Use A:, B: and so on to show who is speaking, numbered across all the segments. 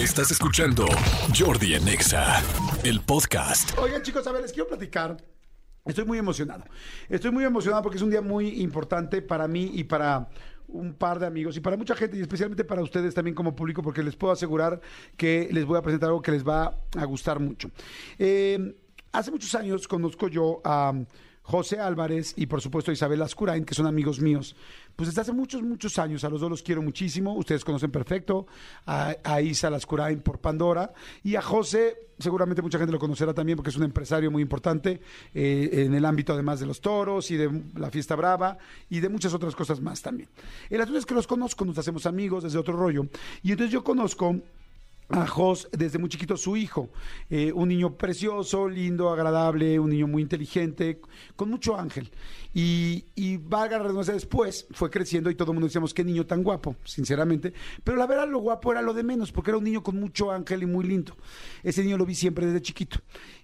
A: Estás escuchando Jordi en Exa, el podcast.
B: Oigan, chicos, a ver, les quiero platicar. Estoy muy emocionado. Estoy muy emocionado porque es un día muy importante para mí y para un par de amigos y para mucha gente y especialmente para ustedes también como público porque les puedo asegurar que les voy a presentar algo que les va a gustar mucho. Eh, hace muchos años conozco yo a José Álvarez y por supuesto Isabel Ascurain, que son amigos míos. Pues desde hace muchos, muchos años, a los dos los quiero muchísimo, ustedes conocen perfecto, a, a Isa por Pandora y a José, seguramente mucha gente lo conocerá también porque es un empresario muy importante eh, en el ámbito además de los toros y de la fiesta brava y de muchas otras cosas más también. El asunto es que los conozco, nos hacemos amigos desde otro rollo y entonces yo conozco a Jos desde muy chiquito su hijo, eh, un niño precioso, lindo, agradable, un niño muy inteligente, con mucho ángel. Y, y valga la después fue creciendo y todo el mundo decíamos, qué niño tan guapo, sinceramente. Pero la verdad, lo guapo era lo de menos, porque era un niño con mucho ángel y muy lindo. Ese niño lo vi siempre desde chiquito.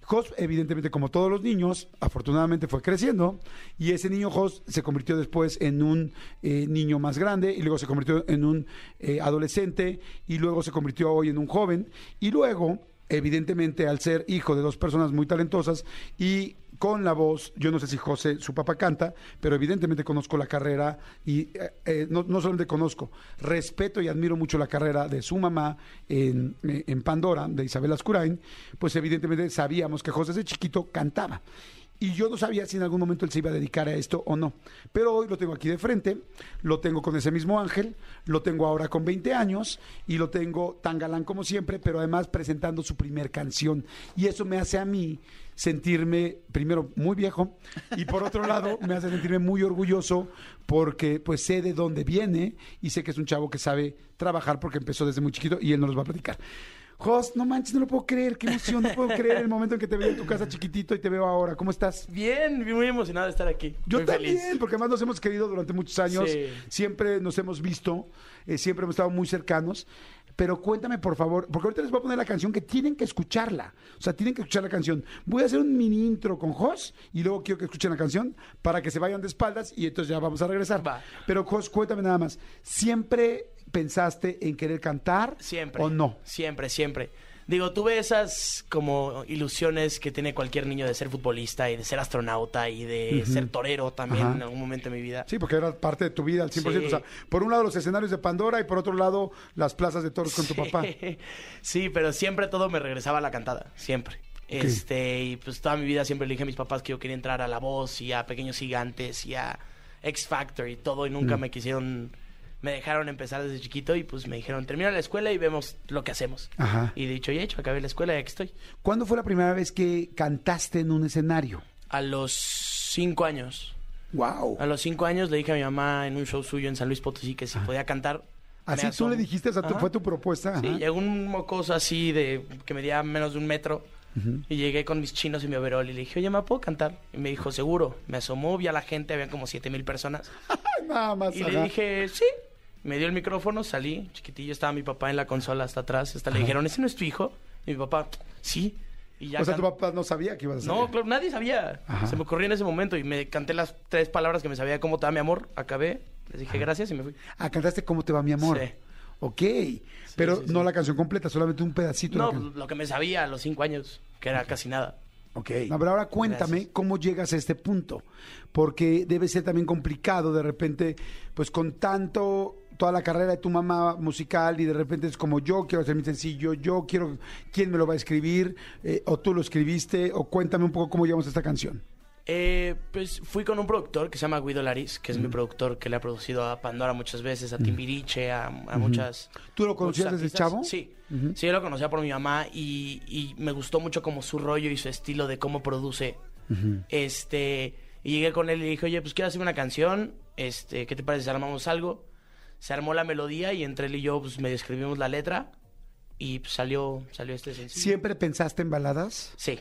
B: Jos, evidentemente, como todos los niños, afortunadamente fue creciendo y ese niño Jos se convirtió después en un eh, niño más grande y luego se convirtió en un eh, adolescente y luego se convirtió hoy en un joven y luego, evidentemente, al ser hijo de dos personas muy talentosas y con la voz, yo no sé si José, su papá canta, pero evidentemente conozco la carrera y eh, eh, no, solamente conozco, respeto y admiro mucho la carrera de su mamá en, eh, en Pandora, de Isabel Ascurain, pues evidentemente sabíamos que José desde chiquito cantaba. Y yo no sabía si en algún momento él se iba a dedicar a esto o no. Pero hoy lo tengo aquí de frente, lo tengo con ese mismo ángel, lo tengo ahora con 20 años y lo tengo tan galán como siempre, pero además presentando su primer canción. Y eso me hace a mí sentirme, primero, muy viejo y por otro lado, me hace sentirme muy orgulloso porque pues sé de dónde viene y sé que es un chavo que sabe trabajar porque empezó desde muy chiquito y él nos los va a platicar. Jos, no manches, no lo puedo creer, qué emoción, no puedo creer el momento en que te veo en tu casa chiquitito y te veo ahora. ¿Cómo estás?
C: Bien, muy emocionado de estar aquí.
B: Yo
C: muy
B: también,
C: feliz.
B: porque además nos hemos querido durante muchos años,
C: Sí.
B: siempre nos hemos visto, eh, siempre hemos estado muy cercanos. Pero cuéntame, por favor, porque ahorita les voy a poner la canción que tienen que escucharla. O sea, tienen que escuchar la canción. Voy a hacer un mini intro con Jos y luego quiero que escuchen la canción para que se vayan de espaldas y entonces ya vamos a regresar.
C: Va.
B: Pero Jos, cuéntame nada más. ¿Siempre pensaste en querer cantar
C: Siempre.
B: o no?
C: Siempre, siempre. Digo, tuve esas como ilusiones que tiene cualquier niño de ser futbolista y de ser astronauta y de ser torero también
B: Ajá.
C: en algún momento de mi vida.
B: Sí, porque era parte de tu vida al 100%.
C: Sí.
B: O sea, por un lado los escenarios de Pandora y por otro lado las plazas de toros con tu papá.
C: Sí, pero siempre todo me regresaba a la cantada, siempre. Este, y pues toda mi vida siempre le dije a mis papás que yo quería entrar a La Voz y a Pequeños Gigantes y a X Factor y todo y nunca
B: Mm.
C: me quisieron, me dejaron empezar desde chiquito y pues me dijeron, termina la escuela y vemos lo que hacemos.
B: Ajá.
C: Y dicho y hecho, acabé la escuela y aquí estoy.
B: ¿Cuándo fue la primera vez que cantaste en un escenario?
C: A los cinco años.
B: Wow.
C: A los cinco años le dije a mi mamá en un show suyo en San Luis Potosí que si podía cantar.
B: Así tú le dijiste, o sea, fue tu propuesta.
C: Sí, llegó un mocoso así de que medía menos de un metro. Y llegué con mis chinos y mi overol y le dije, oye, ¿me puedo cantar? Y me dijo, seguro. Me asomó, vi a la gente, habían como siete mil personas.
B: Nada más.
C: Y
B: ajá.
C: le dije, sí. Me dio el micrófono, salí, chiquitillo, estaba mi papá en la consola hasta atrás. Hasta le dijeron, ¿ese no es tu hijo? Y mi papá, sí. Y ya
B: o sea, tu papá no sabía que ibas a salir.
C: No, claro, nadie sabía.
B: Ajá.
C: Se me ocurrió en ese momento y me canté las tres palabras que me sabía cómo te va mi amor. Acabé, les dije gracias y me fui.
B: Ah, cantaste ¿Cómo te va mi amor?
C: Sí.
B: Ok. Pero
C: sí,
B: no la canción completa, solamente un pedacito. de
C: No, lo que me sabía a los cinco años, que era casi nada.
B: Ok. A ver, ahora cuéntame
C: Gracias.
B: cómo llegas a este punto. Porque debe ser también complicado de repente, pues con tanto toda la carrera de tu mamá musical y de repente es como yo quiero hacer mi sencillo, yo quiero, ¿quién me lo va a escribir? Eh, o tú lo escribiste, o cuéntame un poco cómo llegamos a esta canción.
C: Eh, pues fui con un productor que se llama Guido Laris, que es mi productor que le ha producido a Pandora muchas veces, a Timbiriche, a, a muchas.
B: ¿Tú lo conocías desde chavo?
C: Sí, sí, yo lo conocía por mi mamá y, y me gustó mucho como su rollo y su estilo de cómo produce. Este, y llegué con él y le dije, oye, pues quiero hacer una canción, este, ¿qué te parece si armamos algo? Se armó la melodía y entre él y yo pues medio escribimos la letra y pues, salió, salió este sencillo.
B: ¿Siempre pensaste en baladas?
C: Sí,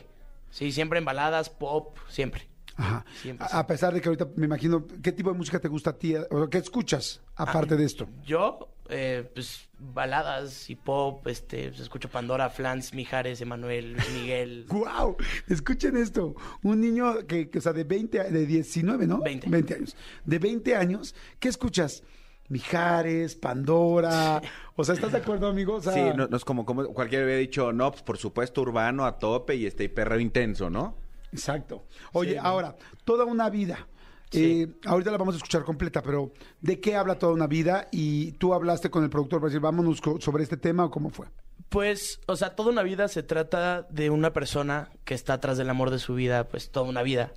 C: sí, siempre en baladas, pop, siempre.
B: Ajá.
C: Siempre,
B: A, a pesar de que ahorita me imagino, ¿qué tipo de música te gusta a ti? O ¿Qué escuchas aparte de esto?
C: Yo, eh, pues, baladas y pop, este, pues, escucho Pandora, Flans, Mijares, Emanuel, Luis Miguel.
B: ¡Wow! Escuchen esto. Un niño que, que, o sea, de 20, a- de 19, ¿no?
C: 20.
B: 20 años. De 20 años, ¿qué escuchas? Mijares, Pandora. O sea, ¿estás de acuerdo, amigo? O sea,
D: Sí, no, no es como, como cualquiera hubiera dicho, no, pues por supuesto urbano a tope y este y perreo intenso, ¿no?
B: Exacto. Oye, ahora, toda una vida.
C: Sí.
B: Eh, ahorita la vamos a escuchar completa, pero ¿de qué habla toda una vida? Y tú hablaste con el productor para decir, vámonos sobre este tema o cómo fue.
C: Pues, o sea, toda una vida se trata de una persona que está atrás del amor de su vida, pues toda una vida,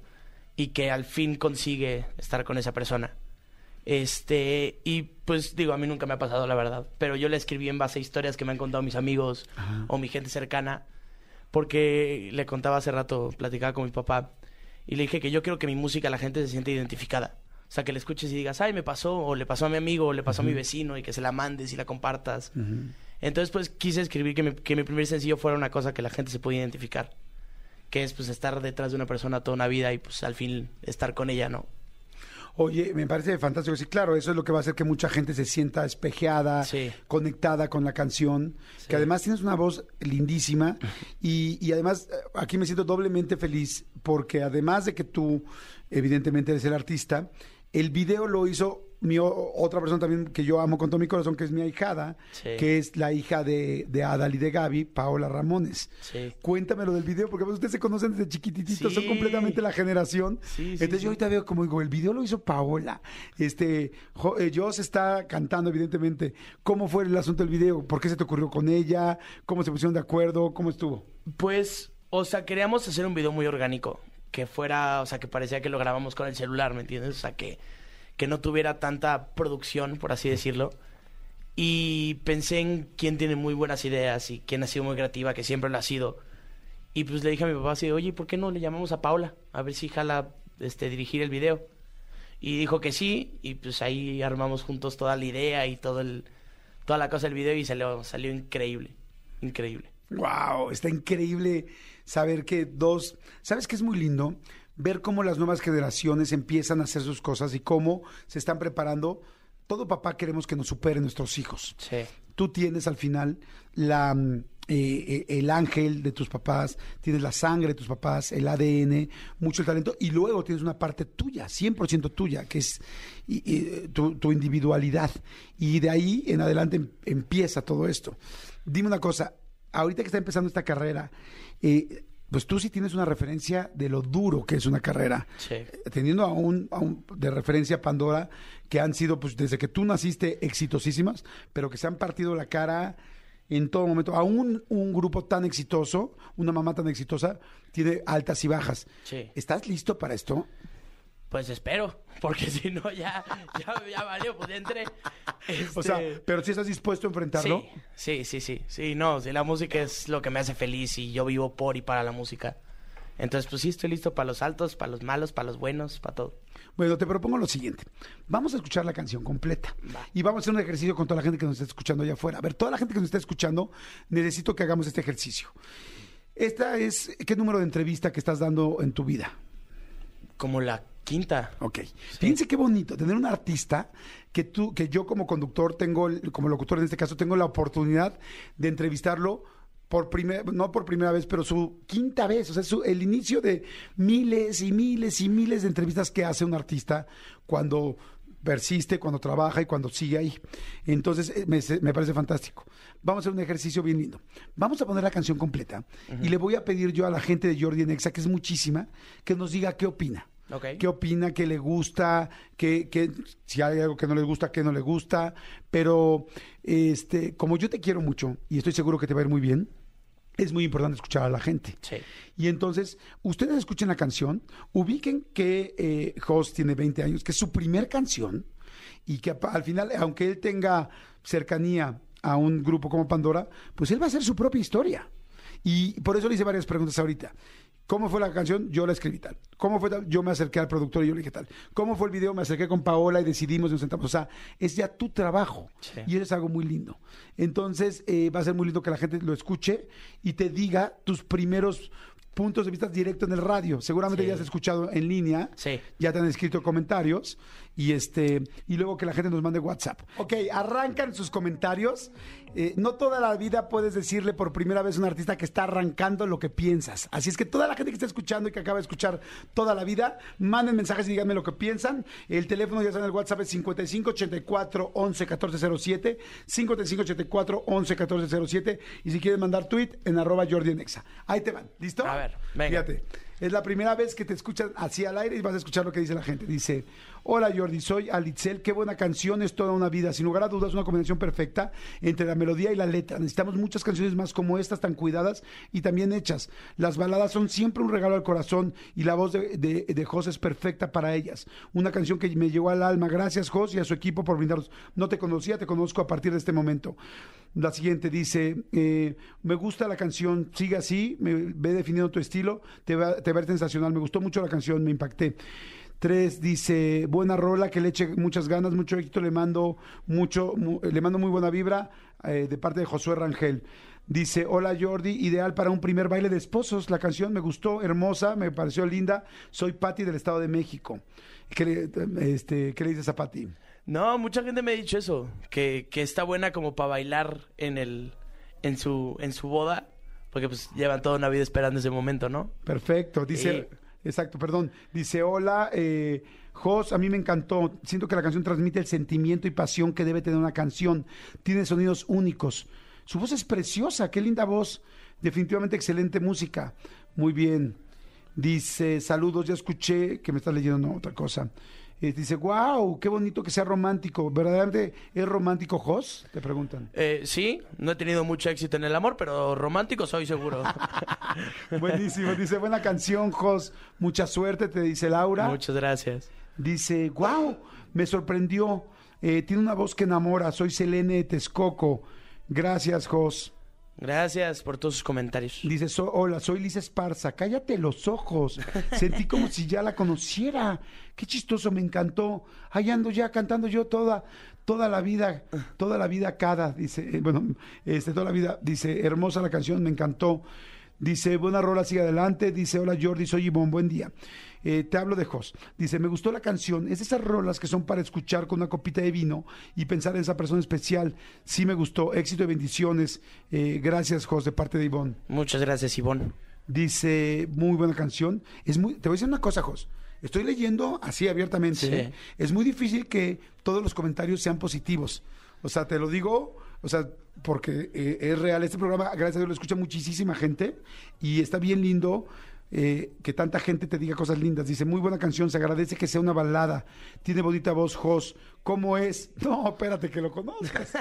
C: y que al fin consigue estar con esa persona. Este, y pues digo, a mí nunca me ha pasado la verdad, pero yo la escribí en base a historias que me han contado mis amigos o mi gente cercana, porque le contaba hace rato, platicaba con mi papá, y le dije que yo quiero que mi música la gente se siente identificada. O sea, que le escuches y digas, ay, me pasó, o le pasó a mi amigo, o le pasó a mi vecino, y que se la mandes y la compartas. Entonces, pues quise escribir que mi, que mi primer sencillo fuera una cosa que la gente se pudiera identificar. Que es, pues, estar detrás de una persona toda una vida y, pues, al fin estar con ella, ¿no?
B: Oye, me parece fantástico. Sí, claro, eso es lo que va a hacer que mucha gente se sienta espejeada,
C: Sí.
B: conectada con la canción. Que además tienes una voz lindísima. Y, y además, eh, aquí me siento doblemente feliz porque además de que tú, evidentemente, eres el artista, el video lo hizo mi otra persona también que yo amo con todo mi corazón, que es mi ahijada,
C: Sí.
B: que es la hija de, de Adal y de Gaby, Paola Ramones.
C: Sí.
B: Cuéntamelo del video, porque pues, ustedes se conocen desde chiquitititos, son completamente la generación. Entonces yo ahorita veo como digo, el video lo hizo Paola. Este, eh, Joss está cantando, evidentemente. ¿Cómo fue el asunto del video? ¿Por qué se te ocurrió con ella? ¿Cómo se pusieron de acuerdo? ¿Cómo estuvo?
C: Pues, o sea, queríamos hacer un video muy orgánico. Que fuera, o sea, que parecía que lo grabamos con el celular, ¿me entiendes? O sea, que, que no tuviera tanta producción, por así decirlo. Y pensé en quién tiene muy buenas ideas y quién ha sido muy creativa, que siempre lo ha sido. Y pues le dije a mi papá así, oye, ¿por qué no le llamamos a Paula? A ver si jala este, dirigir el video. Y dijo que sí, y pues ahí armamos juntos toda la idea y todo el, toda la cosa del video y salió, salió increíble, increíble.
B: Wow, está increíble saber que dos, ¿sabes qué es muy lindo? Ver cómo las nuevas generaciones empiezan a hacer sus cosas y cómo se están preparando. Todo papá queremos que nos superen nuestros hijos.
C: Sí.
B: Tú tienes al final la, mm, eh, eh, el ángel de tus papás, tienes la sangre de tus papás, el ADN, mucho el talento, y luego tienes una parte tuya, 100% tuya, que es y- y, tu, tu individualidad. Y de ahí en adelante em- empieza todo esto. Dime una cosa, ahorita que está empezando esta carrera, eh, pues tú sí tienes una referencia de lo duro que es una carrera
C: Sí.
B: teniendo a un, a un- de referencia Pandora, que han sido, pues desde que tú naciste, exitosísimas, pero que se han partido la cara en todo momento. Aún un grupo tan exitoso, una mamá tan exitosa, tiene altas y bajas.
C: Sí.
B: ¿Estás listo para esto?
C: Pues espero, porque si no ya, ya, ya valió, pues ya entré.
B: O sea,
C: Este,
B: pero si estás dispuesto a enfrentarlo.
C: Sí, sí, sí, sí, sí, no, sí, la música es lo que me hace feliz y yo vivo por y para la música. Entonces, pues sí, estoy listo para los altos, para los malos, para los buenos, para todo.
B: Bueno, te propongo lo siguiente. Vamos a escuchar la canción completa.
C: Va.
B: Y vamos a hacer un ejercicio con toda la gente que nos está escuchando allá afuera. A ver, toda la gente que nos está escuchando, necesito que hagamos este ejercicio. Esta es, ¿qué número de entrevista que estás dando en tu vida?
C: Como la quinta.
B: Ok. Fíjense qué bonito tener un artista que tú, que yo como conductor tengo, como locutor en este caso, tengo la oportunidad de entrevistarlo por primera, no por primera vez, pero su quinta vez. O sea, su- el inicio de miles y miles y miles de entrevistas que hace un artista cuando persiste, cuando trabaja y cuando sigue ahí. Entonces, eh, me parece fantástico. Vamos a hacer un ejercicio bien lindo. Vamos a poner la canción completa y le voy a pedir yo a la gente de Jordi Nexa, que es muchísima, que nos diga qué opina. ¿Qué opina? ¿Qué le gusta? ¿Qué, qué- si hay algo que no le gusta, qué no le gusta? Pero, este, como yo te quiero mucho y estoy seguro que te va a ir muy bien, es muy importante escuchar a la gente.
C: Sí.
B: Y entonces, ustedes escuchen la canción, ubiquen que eh, Host tiene 20 años, que es su primer canción, y que al final, aunque él tenga cercanía a un grupo como Pandora, pues él va a hacer su propia historia. Y por eso le hice varias preguntas ahorita. ¿Cómo fue la canción? Yo la escribí tal. ¿Cómo fue tal? Yo me acerqué al productor y yo le dije tal. ¿Cómo fue el video? Me acerqué con Paola y decidimos nos sentamos. O sea, es ya tu trabajo.
C: Sí.
B: Y eso es algo muy lindo. Entonces, eh, va a ser muy lindo que la gente lo escuche y te diga tus primeros puntos de vista directo en el radio. Seguramente
C: Sí.
B: ya has escuchado en línea.
C: Sí.
B: Ya te han escrito comentarios y este y luego que la gente nos mande WhatsApp. Ok, arrancan sus comentarios. Eh, no toda la vida puedes decirle por primera vez a un artista que está arrancando lo que piensas. Así es que toda la gente que está escuchando y que acaba de escuchar toda la vida, manden mensajes y díganme lo que piensan. El teléfono ya saben, el WhatsApp es 5584 11 1407, 5584 11 1407 y si quieren mandar tweet en arroba Jordi en Exa. Ahí te van, ¿listo?
C: A ver, venga.
B: Fíjate. Es la primera vez que te escuchan así al aire y vas a escuchar lo que dice la gente. Dice, hola Jordi, soy Alitzel, qué buena canción, es toda una vida. Sin lugar a dudas, una combinación perfecta entre la melodía y la letra. Necesitamos muchas canciones más como estas, tan cuidadas y también hechas. Las baladas son siempre un regalo al corazón y la voz de, de, es perfecta para ellas. Una canción que me llegó al alma. Gracias Jos y a su equipo por brindarnos. No te conocía, te conozco a partir de este momento. La siguiente dice, eh, me gusta la canción, sigue así, me ve definiendo tu estilo, te va, te va a ver sensacional, me gustó mucho la canción, me impacté. Tres dice, buena rola, que le eche muchas ganas, mucho éxito, le mando mucho, mu- le mando muy buena vibra eh, de parte de Josué Rangel. Dice, hola Jordi, ideal para un primer baile de esposos. La canción me gustó, hermosa, me pareció linda. Soy Patti del Estado de México. ¿Qué le, este, ¿qué le dices a Patti?
C: No, mucha gente me ha dicho eso, que, que está buena como para bailar en el en su en su boda, porque pues llevan toda una vida esperando ese momento, ¿no?
B: Perfecto, dice. Exacto, perdón, dice, hola, eh, Jos, a mí me encantó, siento que la canción transmite el sentimiento y pasión que debe tener una canción, tiene sonidos únicos, su voz es preciosa, qué linda voz, definitivamente excelente música, muy bien, dice, saludos, ya escuché, que me estás leyendo no, otra cosa, Eh, dice, wow, qué bonito que sea romántico, ¿verdaderamente es romántico Jos? Te preguntan.
C: Eh, sí, no he tenido mucho éxito en el amor, pero romántico soy seguro.
B: Buenísimo, dice, buena canción, Jos, mucha suerte, te dice Laura.
C: Muchas gracias.
B: Dice, wow, me sorprendió. Eh, tiene una voz que enamora. Soy Selene de Texcoco. Gracias, Jos.
C: Gracias por todos sus comentarios.
B: Dice, "So- hola, soy Lisa Esparza. Cállate los ojos. Sentí como si ya la conociera. Qué chistoso, me encantó. Ahí ando ya cantando yo toda, toda la vida, toda la vida cada. Dice, eh, bueno, este, toda la vida. Dice, hermosa la canción, me encantó. Dice, buena rola, sigue adelante. Dice, hola Jordi, soy Ivonne, buen día. Eh, te hablo de Jos. Dice, me gustó la canción. Es de esas rolas que son para escuchar con una copita de vino y pensar en esa persona especial. Sí me gustó. Éxito y bendiciones. Eh, gracias, Jos, de parte de Ivonne.
C: Muchas gracias, Ivonne.
B: Dice, muy buena canción. Es muy, te voy a decir una cosa, Jos. Estoy leyendo así abiertamente.
C: Sí.
B: ¿eh? Es muy difícil que todos los comentarios sean positivos. O sea, te lo digo, o sea, porque eh, es real. Este programa, gracias a Dios, lo escucha muchísima gente y está bien lindo. Eh, que tanta gente te diga cosas lindas. Dice, muy buena canción, se agradece que sea una balada. Tiene bonita voz, Jos. ¿Cómo es? No, espérate que lo conozcas.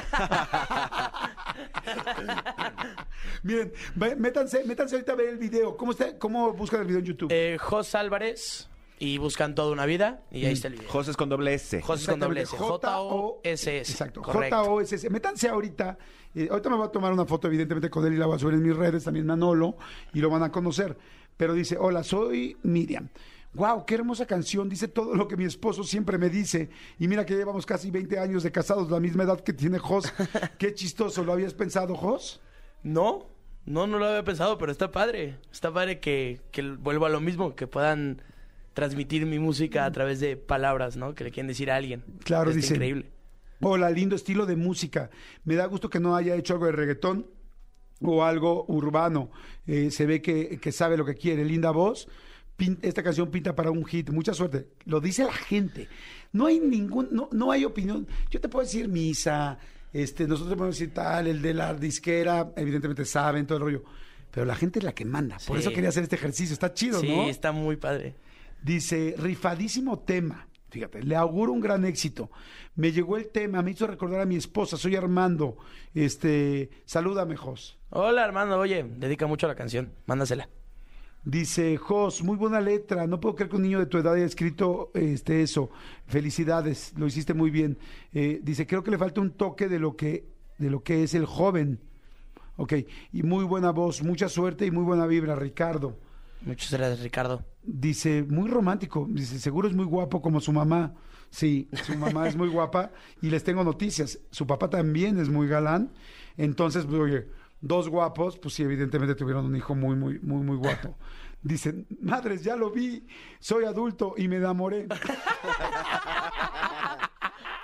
B: Miren, métanse, métanse ahorita a ver el video. ¿Cómo, está, cómo buscan el video en YouTube?
C: Eh, Jos Álvarez y buscan toda una vida y ahí está el video.
D: José con doble S.
C: Jos con doble S. J-O-S-S.
B: Exacto. J-O-S-S. Métanse ahorita. eh, ahorita me voy a tomar una foto, evidentemente, con él y la voy a subir en mis redes, también Manolo, y lo van a conocer. Pero dice: Hola, soy Miriam. Wow, qué hermosa canción. Dice todo lo que mi esposo siempre me dice. Y mira que llevamos casi 20 años de casados, la misma edad que tiene Jos. Qué chistoso. ¿Lo habías pensado, Jos?
C: No, no, no lo había pensado, pero está padre. Está padre que, que vuelva a lo mismo, que puedan transmitir mi música a través de palabras, ¿no? Que le quieren decir a alguien.
B: Claro,
C: Está
B: dice.
C: increíble.
B: Hola, lindo estilo de música. Me da gusto que no haya hecho algo de reggaetón o algo urbano. Eh, se ve que, que sabe lo que quiere. Linda voz. Pin- esta canción pinta para un hit. Mucha suerte. Lo dice la gente. No hay ningún, no, no hay opinión. Yo te puedo decir misa, este, nosotros podemos decir tal, el de la disquera, evidentemente saben todo el rollo. Pero la gente es la que manda. Por
C: Sí.
B: eso quería hacer este ejercicio. Está chido,
C: Sí,
B: ¿no?
C: está muy padre.
B: Dice, rifadísimo tema. Fíjate, le auguro un gran éxito. Me llegó el tema, me hizo recordar a mi esposa, soy Armando. Este, salúdame, Jos.
C: Hola, Armando. Oye, dedica mucho a la canción. Mándasela.
B: Dice, Jos, muy buena letra. No puedo creer que un niño de tu edad haya escrito este, eso. Felicidades, lo hiciste muy bien. Eh, dice, creo que le falta un toque de lo que, de lo que es el joven. Ok, y muy buena voz, mucha suerte y muy buena vibra, Ricardo.
C: Muchas gracias, Ricardo.
B: Dice, muy romántico. Dice, seguro es muy guapo como su mamá. Sí, su mamá es muy guapa y les tengo noticias. Su papá también es muy galán. Entonces, pues, oye, dos guapos, pues sí, evidentemente tuvieron un hijo muy, muy, muy, muy guapo. Dicen, madres, ya lo vi, soy adulto y me enamoré.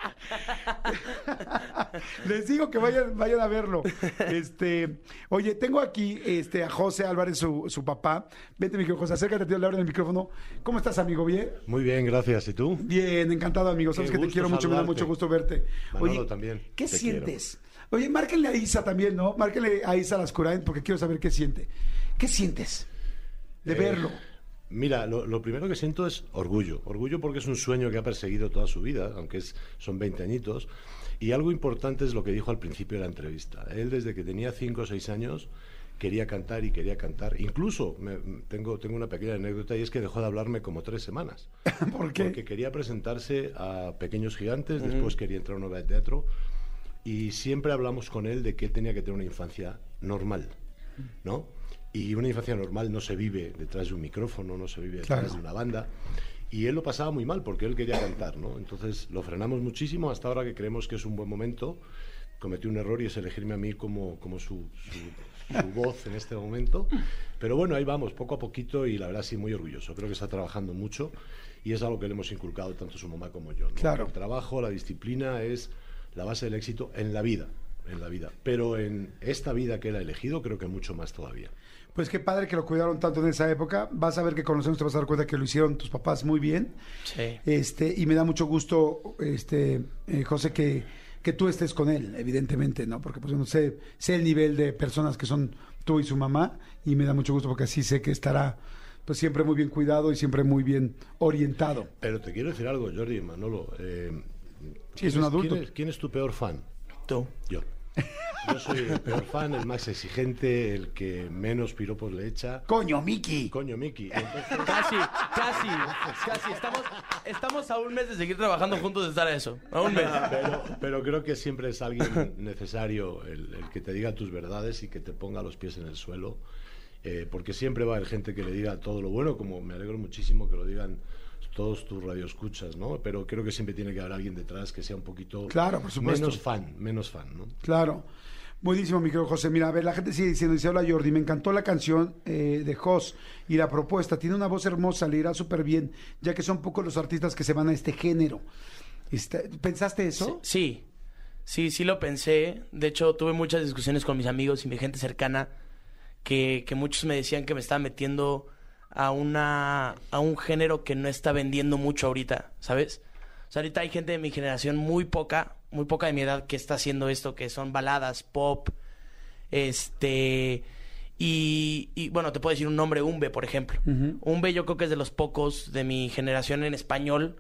B: Les digo que vayan, vayan a verlo. Este, oye, tengo aquí este, a José Álvarez, su, su papá. Vente, mi querido José, acércate, le abro el micrófono. ¿Cómo estás, amigo? ¿Bien?
E: Muy bien, gracias. ¿Y tú?
B: Bien, encantado, amigo. Sabes
E: Qué
B: que te quiero mucho, me da mucho gusto verte.
E: Manolo también,
B: ¿qué
E: te
B: sientes? Oye, márquenle a Isa también, ¿no? Márquenle a Isa Lascurain porque quiero saber qué siente. ¿Qué sientes de
E: Eh,
B: verlo?
E: Mira, lo, lo primero que siento es orgullo. Orgullo porque es un sueño que ha perseguido toda su vida, aunque es, son 20 añitos. Y algo importante es lo que dijo al principio de la entrevista. Él desde que tenía 5 o 6 años quería cantar y quería cantar. Incluso me- tengo, tengo una pequeña anécdota y es que dejó de hablarme como tres semanas.
B: ¿Por qué?
E: Porque quería presentarse a Pequeños Gigantes, después quería entrar a una obra de teatro y siempre hablamos con él de que él tenía que tener una infancia normal, ¿no? Y una infancia normal no se vive detrás de un micrófono, no se vive detrás
B: Claro.
E: de una banda. Y él lo pasaba muy mal porque él quería cantar, ¿no? Entonces lo frenamos muchísimo hasta ahora que creemos que es un buen momento. Cometí un error y es elegirme a mí como, como su, su- su voz en este momento. Pero bueno, ahí vamos, poco a poquito y la verdad sí muy orgulloso. Creo que está trabajando mucho y es algo que le hemos inculcado tanto su mamá como yo. ¿no?
B: Claro.
E: El trabajo, la disciplina es la base del éxito en la vida, en la vida. Pero en esta vida que él ha elegido creo que mucho más todavía.
B: Pues qué padre que lo cuidaron tanto en esa época. Vas a ver que con los años te vas a dar cuenta que lo hicieron tus papás muy bien.
C: Sí.
B: Este, y me da mucho gusto, este, eh, José, que, que tú estés con él, evidentemente, ¿no? Porque pues yo no sé, sé el nivel de personas que son tú y su mamá, y me da mucho gusto porque así sé que estará pues siempre muy bien cuidado y siempre muy bien orientado.
E: Pero te quiero decir algo, Jordi, Manolo. eh,
B: Sí, es
E: ¿quién
B: un adulto.
E: ¿quién es, quién es tu peor fan?
C: Tú.
E: Yo. Yo soy el peor fan, el más exigente, el que menos piropos le echa.
B: Coño, Miki.
E: Coño, Miki. Entonces,
C: Casi, casi, casi. Estamos, estamos a un mes de seguir trabajando juntos de estar a eso. A un mes.
E: pero, pero creo que siempre es alguien necesario el, el que te diga tus verdades y que te ponga los pies en el suelo. eh, porque siempre va a haber gente que le diga todo lo bueno, como me alegro muchísimo que lo digan todos tus radioescuchas, ¿no? Pero creo que siempre tiene que haber alguien detrás que sea un poquito
B: Claro, por supuesto.
E: menos fan, menos fan, ¿no?
B: Claro. Buenísimo, mi querido José. Mira, a ver, la gente sigue diciendo, dice, hola Jordi, me encantó la canción eh, de Jos y la propuesta. Tiene una voz hermosa, le irá súper bien, ya que son pocos los artistas que se van a este género. Este, ¿Pensaste eso?
C: Sí, sí, sí lo pensé. De hecho, tuve muchas discusiones con mis amigos y mi gente cercana que, que muchos me decían que me estaba metiendo a una a un género que no está vendiendo mucho ahorita, ¿sabes? O sea, ahorita hay gente de mi generación muy poca, muy poca de mi edad que está haciendo esto, que son baladas, pop, este y, y, bueno, te puedo decir un nombre, Umbe, por ejemplo. Umbe yo creo que es de los pocos de mi generación en español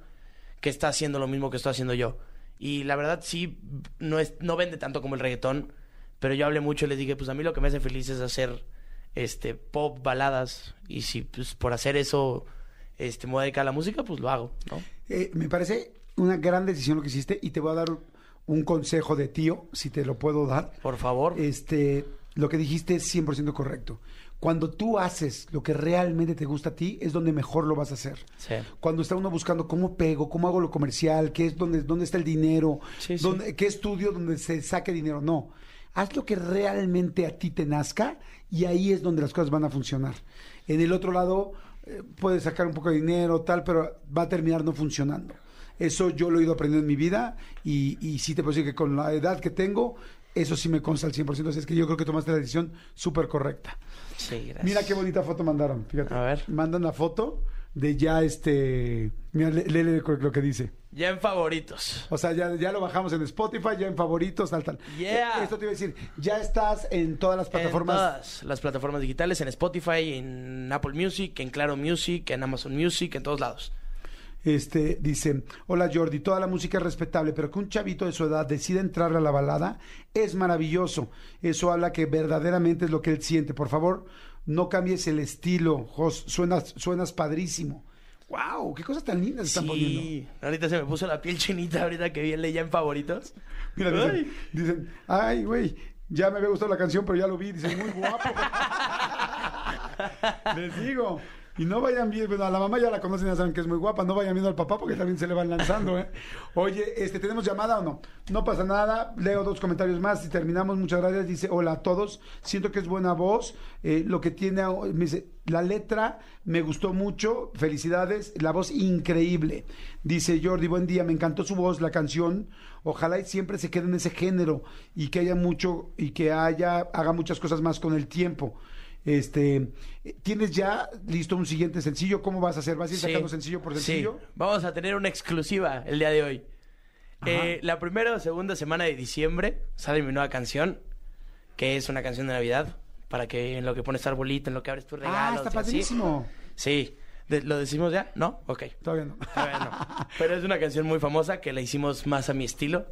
C: que está haciendo lo mismo que estoy haciendo yo. Y la verdad sí, no, es, no vende tanto como el reggaetón, pero yo hablé mucho y les dije, pues a mí lo que me hace feliz es hacer este pop, baladas, y si pues por hacer eso este, me voy a dedicar a la música, pues lo hago, ¿no?
B: Eh, me parece una gran decisión lo que hiciste y te voy a dar un consejo de tío, si te lo puedo dar.
C: Por favor.
B: Este, lo que dijiste es 100% correcto. Cuando tú haces lo que realmente te gusta a ti, es donde mejor lo vas a hacer.
C: Sí.
B: Cuando está uno buscando cómo pego, cómo hago lo comercial, qué es donde, dónde está el dinero,
C: Sí, sí.
B: dónde- qué estudio donde se saque dinero. No. Haz lo que realmente a ti te nazca y ahí es donde las cosas van a funcionar. En el otro lado, eh, puedes sacar un poco de dinero, tal, pero va a terminar no funcionando. Eso yo lo he ido aprendiendo en mi vida y, y sí te puedo decir que con la edad que tengo, eso sí me consta al 100%. Así es que yo creo que tomaste la decisión súper correcta.
C: Sí, gracias.
B: Mira qué bonita foto mandaron. Fíjate.
C: A ver.
B: Mandan la foto de ya este. Mira, lé- léele lo que dice.
C: Ya en favoritos.
B: O sea, ya, ya lo bajamos en Spotify, ya en favoritos, tal, tal.
C: Yeah.
B: Esto te iba a decir, ya estás en todas las plataformas.
C: En todas las plataformas digitales, en Spotify, en Apple Music, en Claro Music, en Amazon Music, en todos lados.
B: Este dice, hola Jordi, toda la música es respetable, pero que un chavito de su edad decida entrar a la balada es maravilloso. Eso habla que verdaderamente es lo que él siente. Por favor, no cambies el estilo, Jos, suenas, suenas padrísimo. Wow, qué cosas tan lindas están poniendo.
C: Sí, ahorita se me puso la piel chinita ahorita que vi el ya en favoritos.
B: Mira, dicen,
C: Ay.
B: dicen, ay, güey, ya me había gustado la canción, pero ya lo vi, dicen, muy guapo. Les digo, Y no vayan bien, bueno, a la mamá ya la conocen, ya saben que es muy guapa, no vayan viendo al papá porque también se le van lanzando, ¿eh? Oye, este, ¿tenemos llamada o no? No pasa nada, leo dos comentarios más y terminamos, muchas gracias, dice, hola a todos, siento que es buena voz, eh, lo que tiene, me dice, la letra me gustó mucho, felicidades, la voz increíble, dice Jordi, buen día, me encantó su voz, la canción, ojalá y siempre se quede en ese género y que haya mucho, y que haya, haga muchas cosas más con el tiempo. Este, ¿tienes ya listo un siguiente sencillo? ¿Cómo vas a hacer? ¿Vas a ir
C: Sí.
B: sacando sencillo por sencillo?
C: Sí, vamos a tener una exclusiva el día de hoy. Eh, la primera o segunda semana de diciembre sale mi nueva canción, que es una canción de Navidad, para que en lo que pones arbolito, en lo que abres tus regalos.
B: Ah, está padrísimo.
C: Sí. De- ¿Lo decimos ya? ¿No? Ok.
B: Todavía no.
C: Todavía no. Pero es una canción muy famosa que la hicimos más a mi estilo.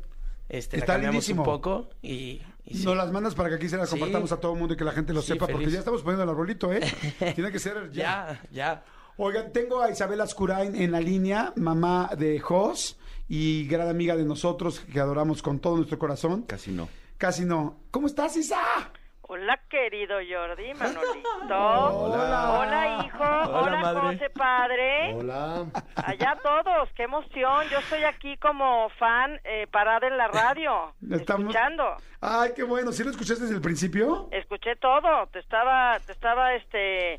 C: Este,
B: Está
C: la cambiamos
B: lindísimo.
C: un poco y, y sí.
B: Nos las mandas para que aquí se las
C: Sí.
B: compartamos a todo el mundo y que la gente lo
C: Sí,
B: sepa, porque ya estamos poniendo el arbolito, ¿eh? Tiene que ser ya.
C: Ya, ya.
B: Oigan, tengo a Isabel Ascurain en la línea, mamá de Jos y gran amiga de nosotros que adoramos con todo nuestro corazón.
D: Casi no.
B: Casi no. ¿Cómo estás, Isa?
F: Hola, querido Jordi, Manolito.
B: Hola.
F: Hola, hijo. Hola,
C: madre.
F: José Padre.
E: Hola.
F: Allá todos, qué emoción. Yo estoy aquí como fan eh, parada en la radio,
B: Estamos-
F: escuchando.
B: Ay, qué bueno. ¿Sí lo escuchaste desde el principio?
F: Escuché todo. Te estaba, te estaba, este,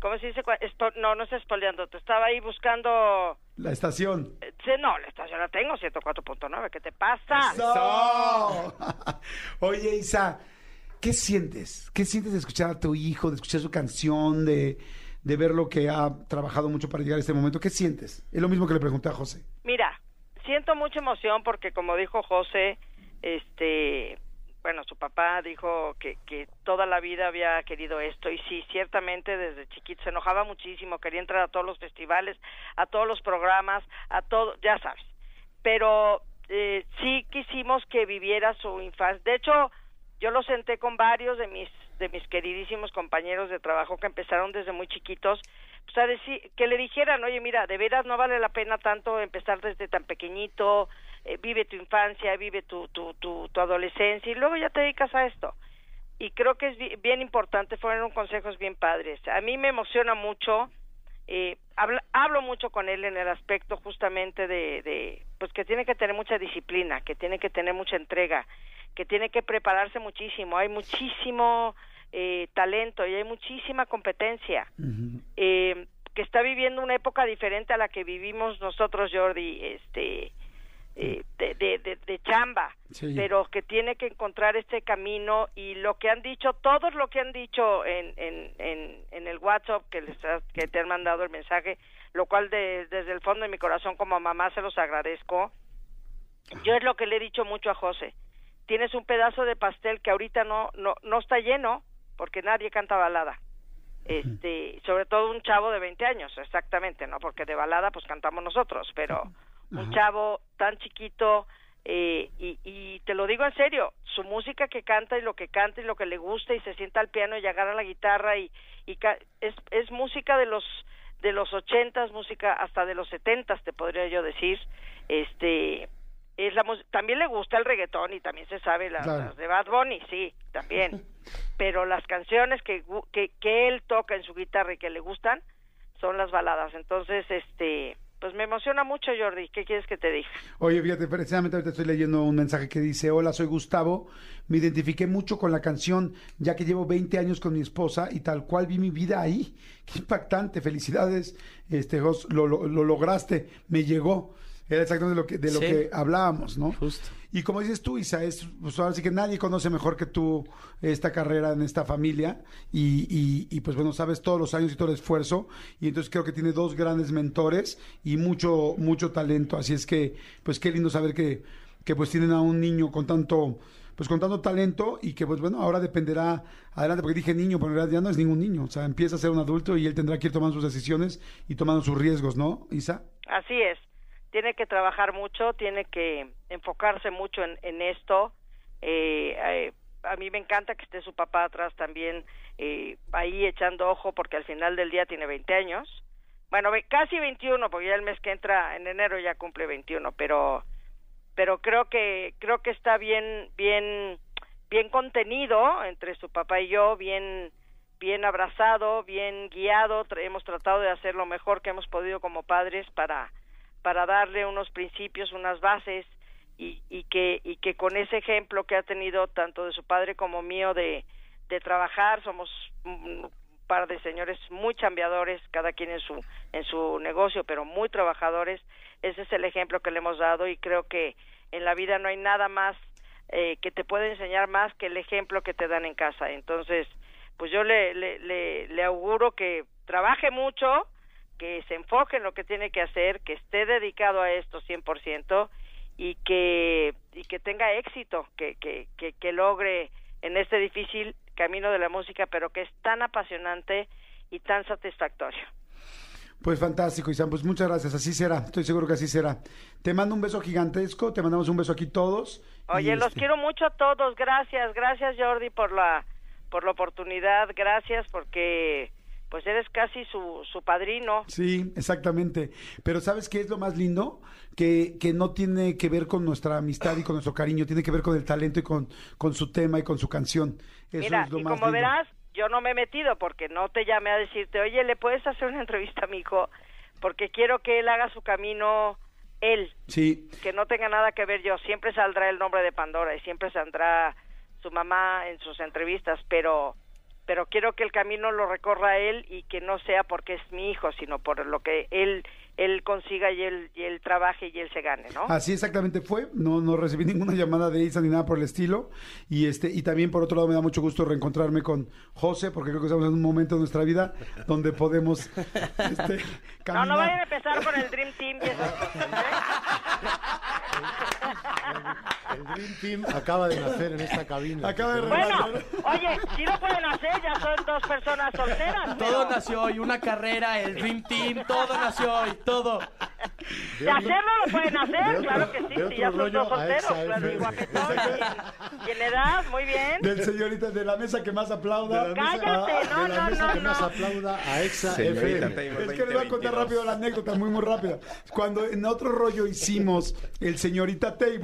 F: ¿cómo se dice? Espo- no, no es espoleando. Te estaba ahí buscando.
B: La estación.
F: eh, sí, no, la estación la tengo, 104.9. ¿Qué te pasa?
B: ¡Eso! Oye, Isa, ¿qué sientes? ¿Qué sientes de escuchar a tu hijo, de escuchar su canción, de, de ver lo que ha trabajado mucho para llegar a este momento? ¿Qué sientes? Es lo mismo que le pregunté a José.
F: Mira, siento mucha emoción porque como dijo José, este, bueno, su papá dijo que, que toda la vida había querido esto y sí, ciertamente desde chiquito se enojaba muchísimo, quería entrar a todos los festivales, a todos los programas, a todo, ya sabes. Pero eh, sí quisimos que viviera su infancia. De hecho, yo lo senté con varios de mis de mis queridísimos compañeros de trabajo que empezaron desde muy chiquitos, pues a decir, que le dijeran, oye, mira, de veras no vale la pena tanto empezar desde tan pequeñito, eh, vive tu infancia, vive tu, tu, tu, tu adolescencia y luego ya te dedicas a esto. Y creo que es bi- bien importante, fueron consejos bien padres. A mí me emociona mucho, eh, habla- hablo mucho con él en el aspecto justamente de, de, pues que tiene que tener mucha disciplina, que tiene que tener mucha entrega, que tiene que prepararse muchísimo. Hay muchísimo eh, talento y hay muchísima competencia. Eh, que está viviendo una época diferente a la que vivimos nosotros, Jordi, este, eh, de, de, de, de chamba,
B: Sí.
F: pero que tiene que encontrar este camino y lo que han dicho, todos lo que han dicho en, en, en, en el WhatsApp que, les has- que te han mandado el mensaje, lo cual de- desde el fondo de mi corazón como mamá se los agradezco. Yo es lo que le he dicho mucho a José. Tienes un pedazo de pastel que ahorita no, no, no está lleno porque nadie canta balada. Este, sobre todo un chavo de 20 años, exactamente, ¿no? Porque de balada pues cantamos nosotros, pero un chavo tan chiquito eh, y, y te lo digo en serio, su música que canta y lo que canta y lo que le gusta y se sienta al piano y agarra la guitarra y, y ca- es, es música de los de los ochentas, música hasta de los setentas, te podría yo decir, este es la también le gusta el reggaetón y también se sabe las,
B: Claro.
F: las de Bad Bunny, sí, también, pero las canciones que, que que él toca en su guitarra y que le gustan son las baladas, entonces este pues me emociona mucho Jordi, ¿qué quieres que te diga?
B: Oye, fíjate, precisamente ahorita estoy leyendo un mensaje que dice, hola, soy Gustavo, me identifiqué mucho con la canción, ya que llevo 20 años con mi esposa y tal cual vi mi vida ahí. Qué impactante, felicidades, este, lo, lo- lo lograste, me llegó. Era exactamente de lo que, de lo
C: Sí.
B: que hablábamos, ¿no?
C: Justo.
B: Y como dices tú, Isa, es, pues ahora sí que nadie conoce mejor que tú esta carrera en esta familia y, y- y, pues bueno, sabes todos los años y todo el esfuerzo y entonces creo que tiene dos grandes mentores y mucho, mucho talento. Así es que, pues qué lindo saber que, que pues tienen a un niño con tanto, pues con tanto talento y que pues bueno, ahora dependerá adelante, porque dije niño, pero en realidad ya no es ningún niño, o sea, empieza a ser un adulto y él tendrá que ir tomando sus decisiones y tomando sus riesgos, ¿no, Isa?
F: Así es, tiene que trabajar mucho, tiene que enfocarse mucho en, esto. Eh, eh, a mí me encanta que esté su papá atrás también eh, ahí echando ojo porque al final del día tiene 20 años. Bueno, casi 21 porque ya el mes que entra en enero ya cumple 21, pero pero creo que creo que está bien bien bien contenido entre su papá y yo, bien bien abrazado, bien guiado, hemos tratado de hacer lo mejor que hemos podido como padres para para darle unos principios, unas bases y, y que y que con ese ejemplo que ha tenido tanto de su padre como mío de trabajar, somos un par de señores muy chambeadores, cada quien en su en su negocio, pero muy trabajadores. Ese es el ejemplo que le hemos dado y creo que en la vida no hay nada más eh, que te puede enseñar más que el ejemplo que te dan en casa. Entonces, pues yo le, le, le, le auguro que trabaje mucho, que se enfoque en lo que tiene que hacer, que esté dedicado a esto 100% y que, y que tenga éxito, que, que, que, que logre en este difícil camino de la música, pero que es tan apasionante y tan satisfactorio.
B: Pues fantástico, Isam. Pues muchas gracias. Así será. Estoy seguro que así será. Te mando un beso gigantesco. Te mandamos un beso aquí todos.
F: Oye, los
B: este,
F: quiero mucho a todos. Gracias, gracias Jordi por la por la oportunidad. Gracias porque pues eres casi su su padrino.
B: Sí, exactamente. Pero ¿sabes qué es lo más lindo? Que, que no tiene que ver con nuestra amistad y con nuestro cariño, tiene que ver con el talento y con, con su tema y con su canción. Eso
F: Mira,
B: es lo
F: y
B: más
F: como
B: lindo.
F: verás, yo no me he metido porque no te llamé a decirte, oye, ¿le puedes hacer una entrevista a mi hijo? Porque quiero que él haga su camino él,
B: Sí,
F: que no tenga nada que ver yo. Siempre saldrá el nombre de Pandora y siempre saldrá su mamá en sus entrevistas, pero pero quiero que el camino lo recorra él y que no sea porque es mi hijo, sino por lo que él él consiga y él y él trabaje y él se gane, ¿no?
B: así exactamente fue. No, no recibí ninguna llamada de Isa ni nada por el estilo. Y este, y también por otro lado me da mucho gusto reencontrarme con José, porque creo que estamos en un momento de nuestra vida donde podemos este,
F: no,
B: caminar.
F: no vayan a empezar con el Dream Team y esas cosas, ¿eh?
E: El Dream Team acaba de nacer en esta cabina.
B: Acaba de
F: Bueno, oye, si lo pueden hacer, ya son dos personas solteras.
C: Todo
F: pero
C: nació hoy, una carrera, el Dream Team, todo nació hoy, todo.
F: De hacerlo lo pueden hacer,
E: otro-
F: claro que sí, si ya son dos
E: a
F: solteros, claro, y
E: FM.
F: guapetón, y, y en edad, muy bien.
B: Del señorita de la mesa que más aplauda.
E: De la mesa,
F: Cállate, no,
E: de la
F: no,
E: mesa
F: no,
E: que más
F: no.
E: aplauda a Exa
D: Señorita
E: FM.
B: Es que les voy a contar
D: 2022.
B: rápido la anécdota, muy, muy rápida. Cuando en otro rollo hicimos el señorita Table,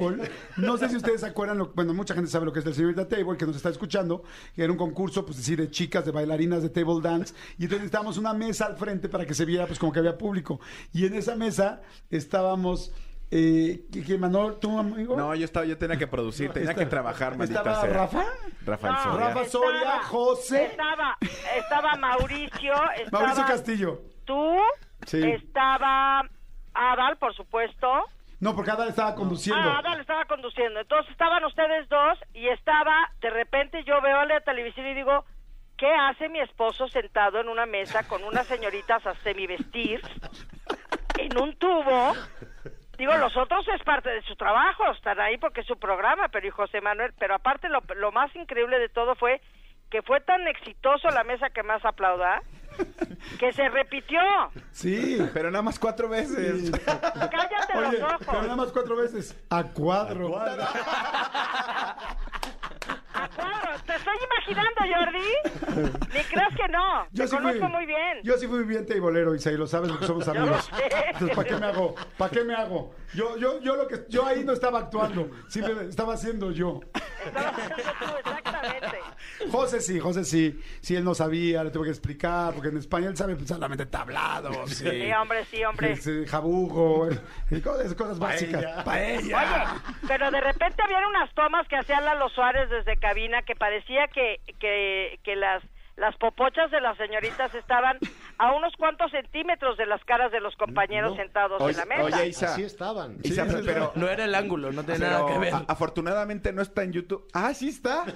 B: no sé si ustedes se acuerdan, lo- bueno, mucha gente sabe lo que es el señorita Table, que nos está escuchando, que era un concurso, pues decir, de chicas, de bailarinas de table dance, y entonces estábamos una mesa al frente para que se viera, pues como que había público. Y en esa mesa estábamos, eh, ¿qué, qué, Manol, tú, amigo?
D: No, yo estaba, yo tenía que producir, tenía que trabajar, maldita
B: ¿Estaba
D: sea.
B: Rafa?
D: Rafael
F: No,
D: Soria.
B: Rafa Soria, José.
F: Estaba, estaba Mauricio, estaba
B: Mauricio Castillo.
F: tú,
B: Sí.
F: estaba Adal, por supuesto.
B: No, porque Adal estaba conduciendo.
F: Ah, Adal estaba conduciendo. Entonces estaban ustedes dos y estaba, de repente yo veo la televisión y digo, ¿qué hace mi esposo sentado en una mesa con unas señoritas a semivestir en un tubo? Digo, los otros es parte de su trabajo, están ahí porque es su programa, pero y José Manuel, pero aparte lo, lo más increíble de todo fue que fue tan exitoso la mesa que más aplauda, que se repitió.
B: Sí.
D: Pero nada más cuatro veces.
F: Cállate
B: Oye,
F: los ojos.
B: pero nada más cuatro veces. A cuadro.
F: Ah, claro, te estoy imaginando, Jordi. Ni creas que no.
B: Yo
F: te
B: sí
F: conozco
B: fui,
F: muy bien.
B: Yo sí fui bien teibolero, Isaí, lo sabes porque somos amigos. Entonces, ¿para qué me hago? ¿Para qué me hago? Yo, yo, yo lo que yo ahí no estaba actuando, simplemente estaba haciendo yo.
F: Estabas haciendo tú, exactamente.
B: José sí, José sí, sí él no sabía, le tuve que explicar, porque en España él sabe pues, solamente tablados, sí,
F: Sí, hombre, sí, hombre.
B: sí, jabugo, cosas, cosas básicas. Paella.
F: Oye, pero de repente había unas tomas que hacían Lalo Suárez desde cabina que parecía que, que, que las, las popochas de las señoritas estaban a unos cuantos centímetros de las caras de los compañeros
E: No.
F: sentados
D: Oye,
F: en la mesa.
D: oye, Isa.
E: Así estaban.
D: Isa,
B: Sí, sí,
D: pero,
C: No era el ángulo, no
D: pero
C: nada que ver.
D: a- afortunadamente no está en YouTube. Ah, sí está.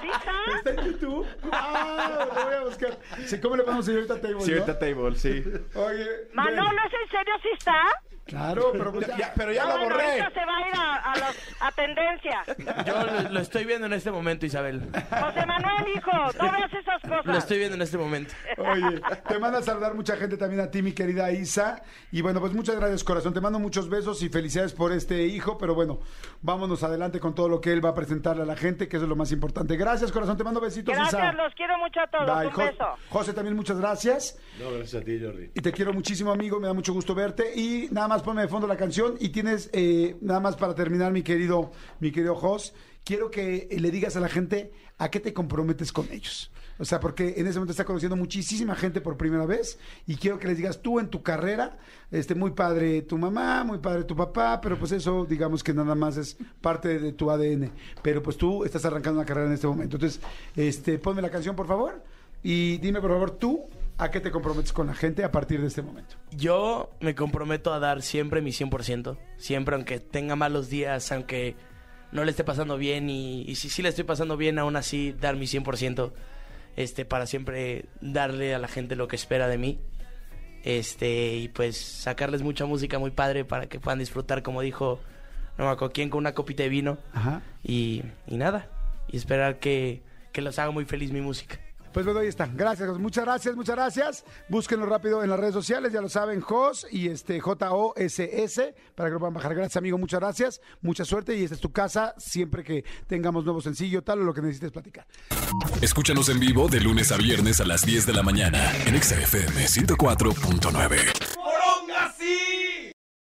F: ¿Sí está?
B: ¿Está en YouTube? ¡Ah! Lo voy a buscar. Sí, ¿Cómo le ponemos señorita Table?
D: Sí,
B: no?
D: ahorita table, sí.
B: Oye.
F: Manolo, ¿es en serio sí está?
B: Claro, pero pues ya-
D: Ya, pero ya lo
F: bueno,
D: borré.
F: ahorita se va a ir a, a, los- a tendencia.
C: Yo lo, lo estoy viendo en este momento, Isabel.
F: José Manuel, hijo, no veas esas cosas.
C: Lo estoy viendo en este momento.
B: Oye, te manda a saludar mucha gente también a ti, mi querida Isa. Y bueno, pues muchas gracias, corazón. Te mando muchos besos y felicidades por este hijo. Pero bueno, vámonos adelante con todo lo que él va a presentarle a la gente, que eso es lo más importante. Gracias, corazón. Te mando besitos,
F: Gracias,
B: Isa.
F: los quiero mucho a todos.
B: Bye.
F: Un
B: Jo-
F: beso.
B: José, también muchas gracias.
E: No, gracias a ti, Jordi.
B: Y te quiero muchísimo, amigo. Me da mucho gusto verte. Y nada más ponme de fondo la canción y tienes, eh, nada más para terminar, mi querido, mi querido Jos, quiero que le digas a la gente a qué te comprometes con ellos. O sea, porque en ese momento está conociendo muchísima gente por primera vez y quiero que les digas tú en tu carrera, este, muy padre tu mamá, muy padre tu papá, pero pues eso digamos que nada más es parte de tu ADN. Pero pues tú estás arrancando una carrera en este momento. Entonces, este, ponme la canción, por favor, y dime, por favor, tú a qué te comprometes con la gente a partir de este momento.
C: Yo me comprometo a dar siempre mi 100%. Siempre, aunque tenga malos días, aunque no le esté pasando bien. Y, y si sí le estoy pasando bien, aún así dar mi 100%. Este, para siempre darle a la gente lo que espera de mí. Este, y pues sacarles mucha música muy padre para que puedan disfrutar, como dijo, no me quién, con una copita de vino.
B: Ajá.
C: Y, y nada. Y esperar que, que los haga muy feliz mi música.
B: Pues bueno, ahí está. Gracias, Jos. Muchas gracias, muchas gracias. Búsquenlo rápido en las redes sociales, ya lo saben, Jos y este J-O-S-S, para que lo puedan bajar. Gracias, amigo, muchas gracias. Mucha suerte y esta es tu casa siempre que tengamos nuevo sencillo, tal o lo que necesites platicar.
A: Escúchanos en vivo de lunes a viernes a las 10 de la mañana en Exa FM 104.9.